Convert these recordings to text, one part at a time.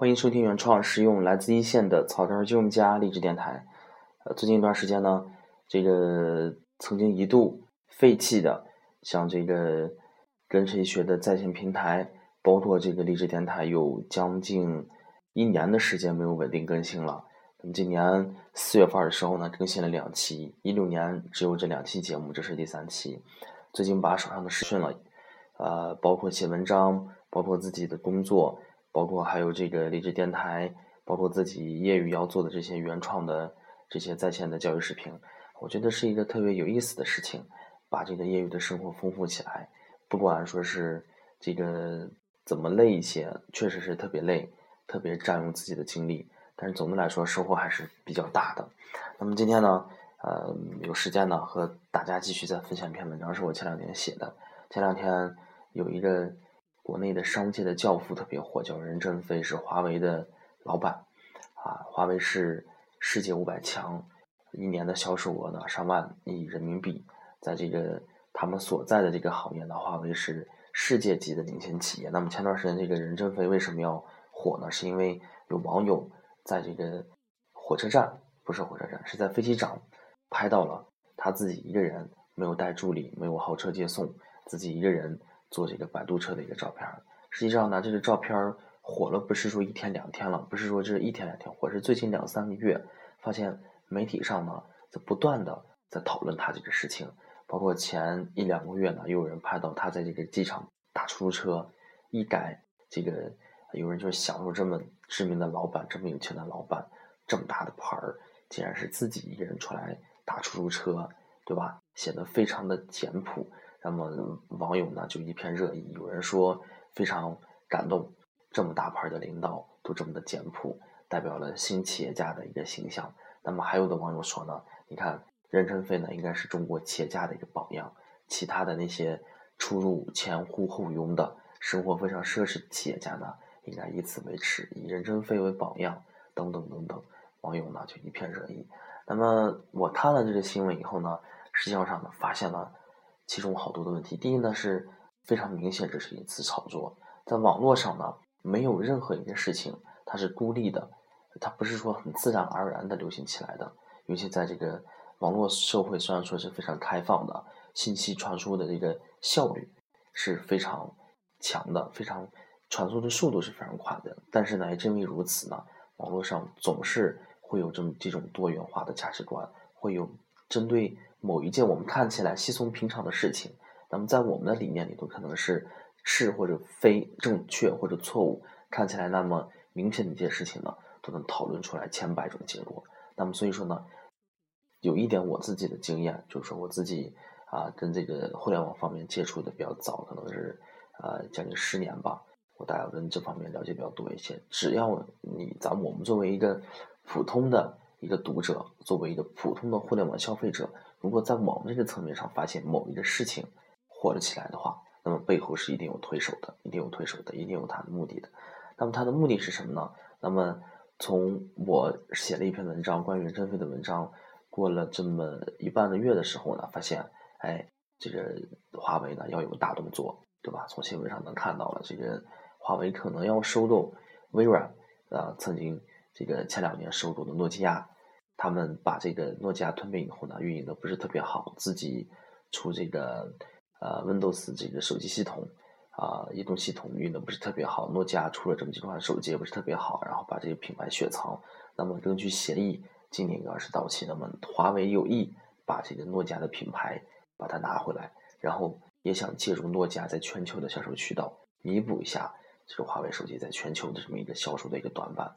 欢迎收听原创实用来自一线的草根金融家励志电台。呃，最近一段时间呢，这个曾经一度废弃的，像这个跟谁学的在线平台，包括这个励志电台，有将近一年的时间没有稳定更新了。那么今年四月份的时候呢，更新了两期，一六年只有这两期节目，这是第三期。最近把手上的事训了，呃，包括写文章，包括自己的工作。包括还有这个励志电台，包括自己业余要做的这些原创的这些在线的教育视频，我觉得是一个特别有意思的事情，把这个业余的生活丰富起来。不管说是这个怎么累一些，确实是特别累，特别占用自己的精力，但是总的来说收获还是比较大的。那么今天呢，呃，有时间呢和大家继续再分享一篇文章，是我前两天写的。前两天有一个。国内的商界的教父特别火，叫任正非，是华为的老板，啊，华为是世界五百强，一年的销售额呢上万亿人民币，在这个他们所在的这个行业呢，华为是世界级的领先企业。那么前段时间这个任正非为什么要火呢？是因为有网友在这个火车站，不是火车站，是在飞机场拍到了他自己一个人，没有带助理，没有豪车接送，自己一个人。做这个摆渡车的一个照片实际上呢，这个照片火了，不是说一天两天了，不是说这是一天两天火，是最近两三个月，发现媒体上呢在不断的在讨论他这个事情，包括前一两个月呢，又有人拍到他在这个机场打出租车，一改这个有人就享受这么知名的老板，这么有钱的老板，这么大的牌儿，竟然是自己一个人出来打出租车，对吧？显得非常的简朴。那么网友呢就一片热议，有人说非常感动，这么大牌的领导都这么的简朴，代表了新企业家的一个形象。那么还有的网友说呢，你看任正非呢应该是中国企业家的一个榜样，其他的那些出入前呼后拥的生活非常奢侈的企业家呢，应该以此为耻，以任正非为榜样，等等等等，网友呢就一片热议。那么我看了这个新闻以后呢，实际上呢发现了。其中好多的问题，第一呢是非常明显，这是一次炒作，在网络上呢没有任何一件事情它是孤立的，它不是说很自然而然的流行起来的。尤其在这个网络社会，虽然说是非常开放的，信息传输的这个效率是非常强的，非常传输的速度是非常快的，但是呢，也正因为如此呢，网络上总是会有这么这种多元化的价值观，会有针对。某一件我们看起来稀松平常的事情，那么在我们的理念里头，可能是是或者非正确或者错误，看起来那么明显的一件事情呢，都能讨论出来千百种结果。那么所以说呢，有一点我自己的经验，就是说我自己啊，跟这个互联网方面接触的比较早，可能是啊将近十年吧，我大概跟这方面了解比较多一些。只要你咱们我们作为一个普通的一个读者，作为一个普通的互联网消费者。如果在网这个层面上发现某一个事情火了起来的话，那么背后是一定有推手的，一定有推手的，一定有他的目的的。那么他的目的是什么呢？那么从我写了一篇文章关于任正非的文章，过了这么一半个月的时候呢，发现，哎，这个华为呢要有大动作，对吧？从新闻上能看到了，这个华为可能要收购微软，啊，曾经这个前两年收购的诺基亚。他们把这个诺基亚吞并以后呢，运营的不是特别好，自己出这个呃 Windows 这个手机系统啊，移动系统运的不是特别好。诺基亚出了这么几款手机也不是特别好，然后把这个品牌雪藏。那么根据协议，今年应该是到期，那么华为有意把这个诺基亚的品牌把它拿回来，然后也想借助诺基亚在全球的销售渠道，弥补一下这个华为手机在全球的这么一个销售的一个短板。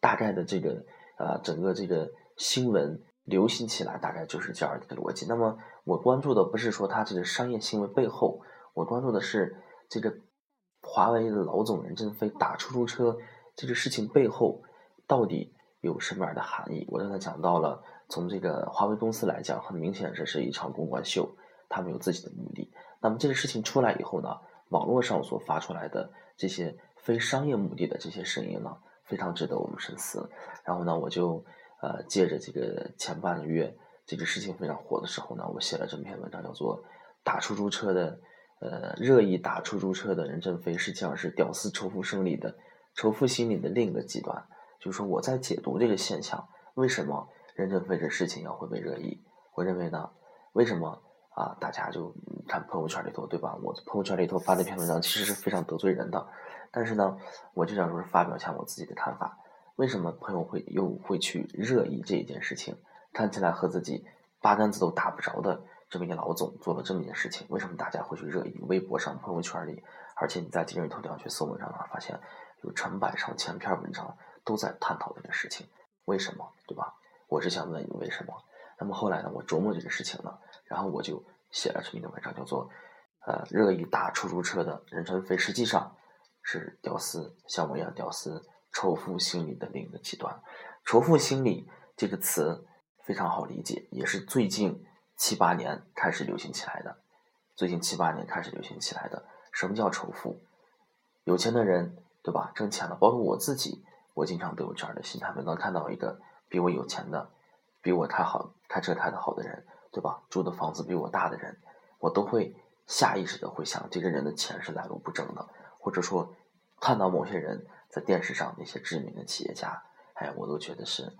大概的这个呃整个这个。新闻流行起来，大概就是这样的一个逻辑。那么，我关注的不是说它这个商业行为背后，我关注的是这个华为的老总任正非打出租车这个事情背后到底有什么样的含义？我刚才讲到了，从这个华为公司来讲，很明显这是一场公关秀，他们有自己的目的。那么这个事情出来以后呢，网络上所发出来的这些非商业目的的这些声音呢，非常值得我们深思。然后呢，我就。呃，借着这个前半个月这个事情非常火的时候呢，我写了这篇文章，叫做《打出租车的呃热议打出租车的任正非实际上是屌丝仇富胜利的仇富心理的另一个极端，就是说我在解读这个现象，为什么任正非这事情要会被热议？我认为呢，为什么啊？大家就看朋友圈里头，对吧？我朋友圈里头发那篇文章其实是非常得罪人的，但是呢，我就想说是发表一下我自己的看法。为什么朋友会又会去热议这一件事情？看起来和自己八竿子都打不着的这么一个老总做了这么一件事情，为什么大家会去热议？微博上、朋友圈里，而且你在今日头条去搜文章的话，发现有成百上千篇文章都在探讨这件事情，为什么？对吧？我是想问你为什么？那么后来呢？我琢磨这个事情呢，然后我就写了这么一个文章，叫做“呃，热议打出租车的任正非实际上是屌丝，像我一样屌丝，仇富心理的另一个极端。仇富心理这个词非常好理解，也是最近七八年开始流行起来的。最近七八年开始流行起来的，什么叫仇富？有钱的人，对吧？挣钱了，包括我自己，我经常都有这样的心态。每当看到一个比我有钱的，比我开好开车开的好的人，对吧？住的房子比我大的人，我都会下意识的会想，这个人的钱是来路不正的，或者说看到某些人在电视上那些知名的企业家，哎，我都觉得是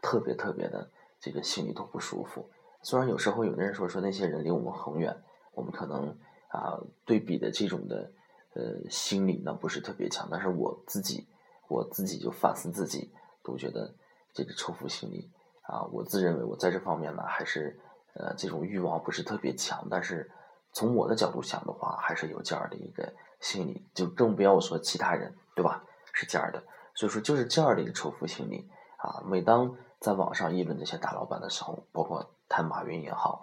特别特别的这个心里头不舒服。虽然有时候有的人说说那些人离我们很远，我们可能啊对比的这种的呃心理呢不是特别强，但是我自己我自己就反思自己，都觉得这个仇富心理。啊，我自认为我在这方面呢，还是呃这种欲望不是特别强，但是从我的角度想的话，还是有这样的一个心理，就更不要说其他人，对吧？是这样的，所以说就是这样的一个仇富心理啊。每当在网上议论这些大老板的时候，包括谈马云也好，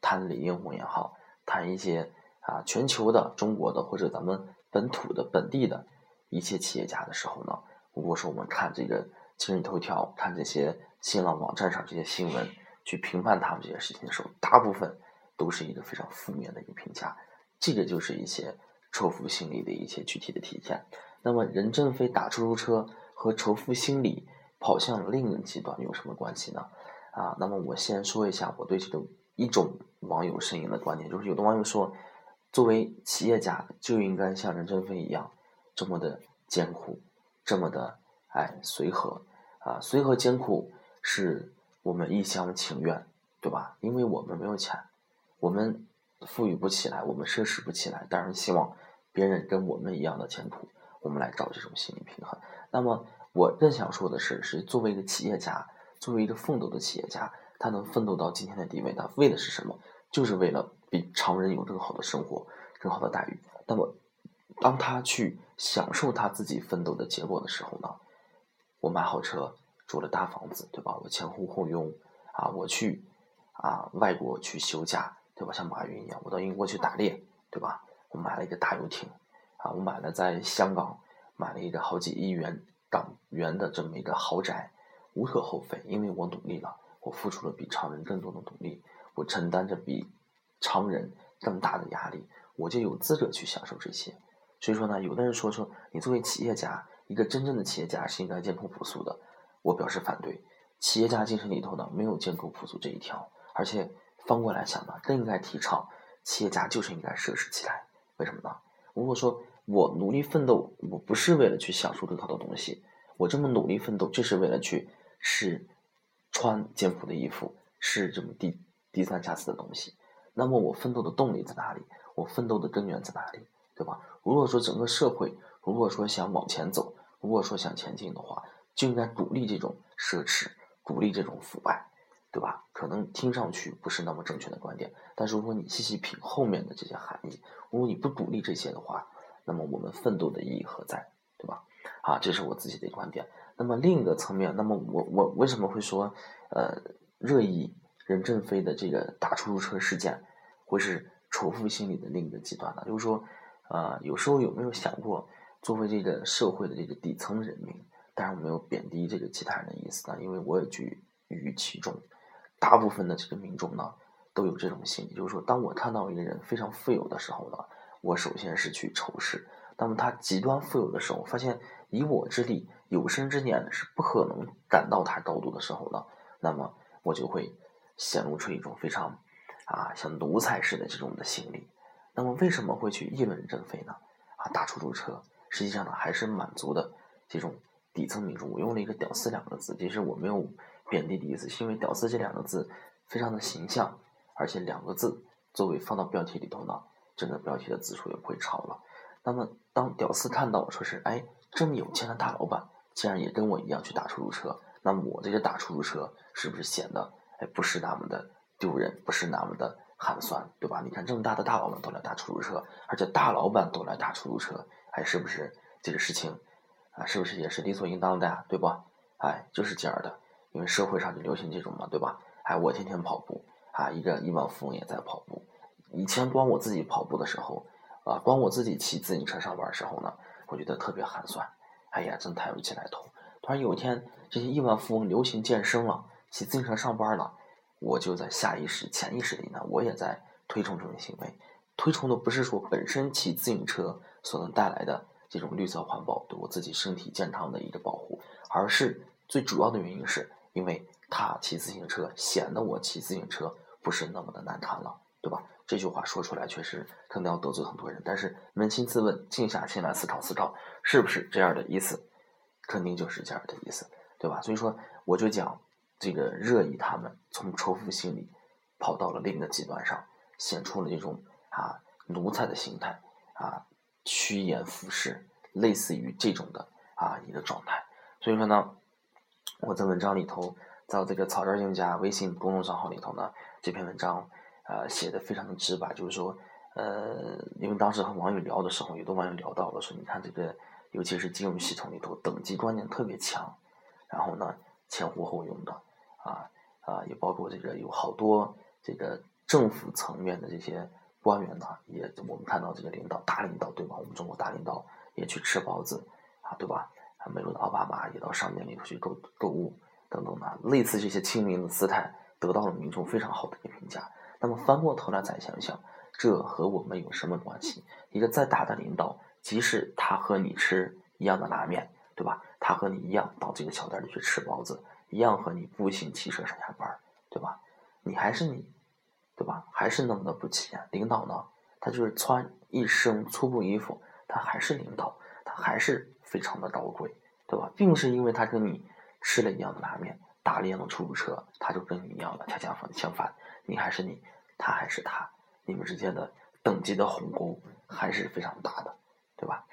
谈李彦宏也好，谈一些啊全球的、中国的或者咱们本土的、本地的一些企业家的时候呢，如果说我们看这个今日头条，看这些。新浪网站上这些新闻去评判他们这些事情的时候，大部分都是一个非常负面的一个评价，这个就是一些仇富心理的一些具体的体现。那么任正非打出租车和仇富心理跑向另一个极端有什么关系呢？啊，那么我先说一下我对这种一种网友声音的观点，就是有的网友说，作为企业家就应该像任正非一样这么的艰苦，这么的哎随和啊，随和艰苦。是我们一厢情愿，对吧？因为我们没有钱，我们富裕不起来，我们奢侈不起来，当然希望别人跟我们一样的艰苦，我们来找这种心理平衡。那么，我更想说的是，是作为一个企业家，作为一个奋斗的企业家，他能奋斗到今天的地位，他为的是什么？就是为了比常人有更好的生活、更好的待遇。那么，当他去享受他自己奋斗的结果的时候呢？我买好车。住了大房子，对吧？我前呼后拥，啊，我去啊外国去休假，对吧？像马云一样，我到英国去打猎，对吧？我买了一个大游艇，啊，我买了在香港买了一个好几亿元港元的这么一个豪宅，无可厚非，因为我努力了，我付出了比常人更多的努力，我承担着比常人更大的压力，我就有资格去享受这些。所以说呢，有的人说说你作为企业家，一个真正的企业家是应该艰苦朴素的。我表示反对，企业家精神里头呢没有艰苦朴素这一条，而且翻过来想呢，更应该提倡企业家就是应该奢侈起来。为什么呢？如果说我努力奋斗，我不是为了去享受更好的东西，我这么努力奋斗就是为了去吃穿艰苦的衣服，吃这么低低三下四的东西，那么我奋斗的动力在哪里？我奋斗的根源在哪里？对吧？如果说整个社会如果说想往前走，如果说想前进的话，就应该鼓励这种奢侈，鼓励这种腐败，对吧？可能听上去不是那么正确的观点，但是如果你细细品后面的这些含义，如果你不鼓励这些的话，那么我们奋斗的意义何在，对吧？啊，这是我自己的观点。那么另一个层面，那么我我为什么会说，呃，热议任正非的这个打出租车事件，会是仇富心理的另一个极端呢？就是说，呃，有时候有没有想过，作为这个社会的这个底层人民？当然我没有贬低这个其他人的意思呢，因为我也居于其中。大部分的这个民众呢，都有这种心理，就是说，当我看到一个人非常富有的时候呢，我首先是去仇视；那么他极端富有的时候，发现以我之力有生之年是不可能赶到他高度的时候呢，那么我就会显露出一种非常啊像奴才似的这种的心理。那么为什么会去议论任正非呢？啊，打出租车，实际上呢还是满足的。这种底层民众。我用了一个“屌丝”两个字，其实我没有贬低的意思，是因为“屌丝”这两个字非常的形象，而且两个字作为放到标题里头呢，整个标题的字数也不会超了。那么当屌丝看到说是哎这么有钱的大老板，竟然也跟我一样去打出租车，那么我这个打出租车是不是显得哎不是那么的丢人，不是那么的？寒酸，对吧？你看这么大的大老板都来打出租车，而且大老板都来打出租车，哎，是不是这个事情啊？是不是也是理所应当的呀？对吧？哎，就是这样的，因为社会上就流行这种嘛，对吧？哎，我天天跑步啊，一个亿万富翁也在跑步。以前光我自己跑步的时候啊，光我自己骑自行车上班的时候呢，我觉得特别寒酸。哎呀，真太有起来头。突然有一天，这些亿万富翁流行健身了，骑自行车上班了。我就在下意识、潜意识里呢，我也在推崇这种行为。推崇的不是说本身骑自行车所能带来的这种绿色环保，对我自己身体健康的一个保护，而是最主要的原因是因为他骑自行车显得我骑自行车不是那么的难看了，对吧？这句话说出来确实可能要得罪很多人，但是扪心自问，静下心来思考思考，是不是这样的意思？肯定就是这样的意思，对吧？所以说，我就讲。这个热议，他们从仇富心理跑到了另一个极端上，显出了这种啊奴才的心态啊趋炎附势，类似于这种的啊一个状态。所以说呢，我在文章里头，在我这个草根赢家微信公众账号里头呢，这篇文章呃写的非常的直白，就是说呃，因为当时和网友聊的时候，有的网友聊到了说，你看这个，尤其是金融系统里头等级观念特别强，然后呢前呼后拥的。啊啊，也包括这个有好多这个政府层面的这些官员呢，也我们看到这个领导大领导对吧？我们中国大领导也去吃包子啊，对吧？啊，美国的奥巴马也到商店里头去购购物等等的，类似这些亲民的姿态，得到了民众非常好的一个评价。那么翻过头来再想想，这和我们有什么关系？一个再大的领导，即使他和你吃一样的拉面，对吧？他和你一样到这个小店里去吃包子。一样和你步行、骑车上下班，对吧？你还是你，对吧？还是那么的不起眼。领导呢，他就是穿一身粗布衣服，他还是领导，他还是非常的高贵，对吧？并不是因为他跟你吃了一样的拉面，打了一样的出租车，他就跟你一样的。恰恰反相反，你还是你，他还是他，你们之间的等级的鸿沟还是非常大的，对吧？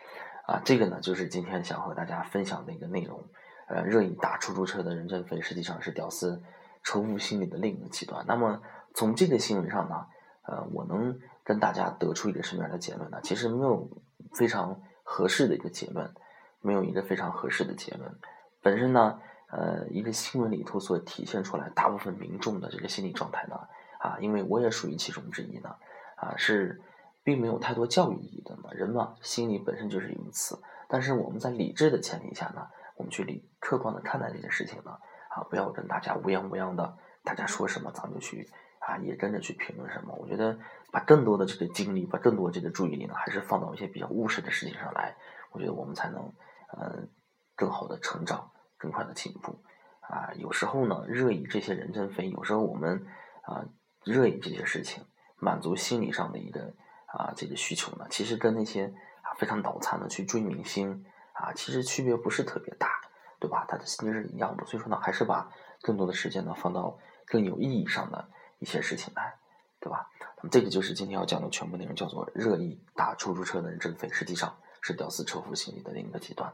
啊，这个呢，就是今天想和大家分享的一个内容。呃，热议打出租车的任正非实际上是屌丝仇富心理的另一个极端。那么从这个新闻上呢，呃，我能跟大家得出一个什么样的结论呢？其实没有非常合适的一个结论，没有一个非常合适的结论。本身呢，呃，一个新闻里头所体现出来大部分民众的这个心理状态呢，啊，因为我也属于其中之一呢，啊，是并没有太多教育意义的嘛。人嘛，心理本身就是如此。但是我们在理智的前提下呢。我们去理客观的看待这件事情呢，啊，不要跟大家乌泱乌泱的，大家说什么咱们就去啊，也跟着去评论什么。我觉得把更多的这个精力，把更多这个注意力呢，还是放到一些比较务实的事情上来。我觉得我们才能，嗯，更好的成长，更快的进步。啊，有时候呢，热议这些人真非，有时候我们啊，热议这些事情，满足心理上的一个啊这个需求呢，其实跟那些啊非常脑残的去追明星。啊，其实区别不是特别大，对吧？他的性质是一样的，所以说呢，还是把更多的时间呢放到更有意义上的一些事情来，对吧？那么这个就是今天要讲的全部内容，叫做热议打出租车的人真非，实际上是屌丝仇富心理的另一个极端，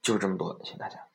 就是这么多，谢谢大家。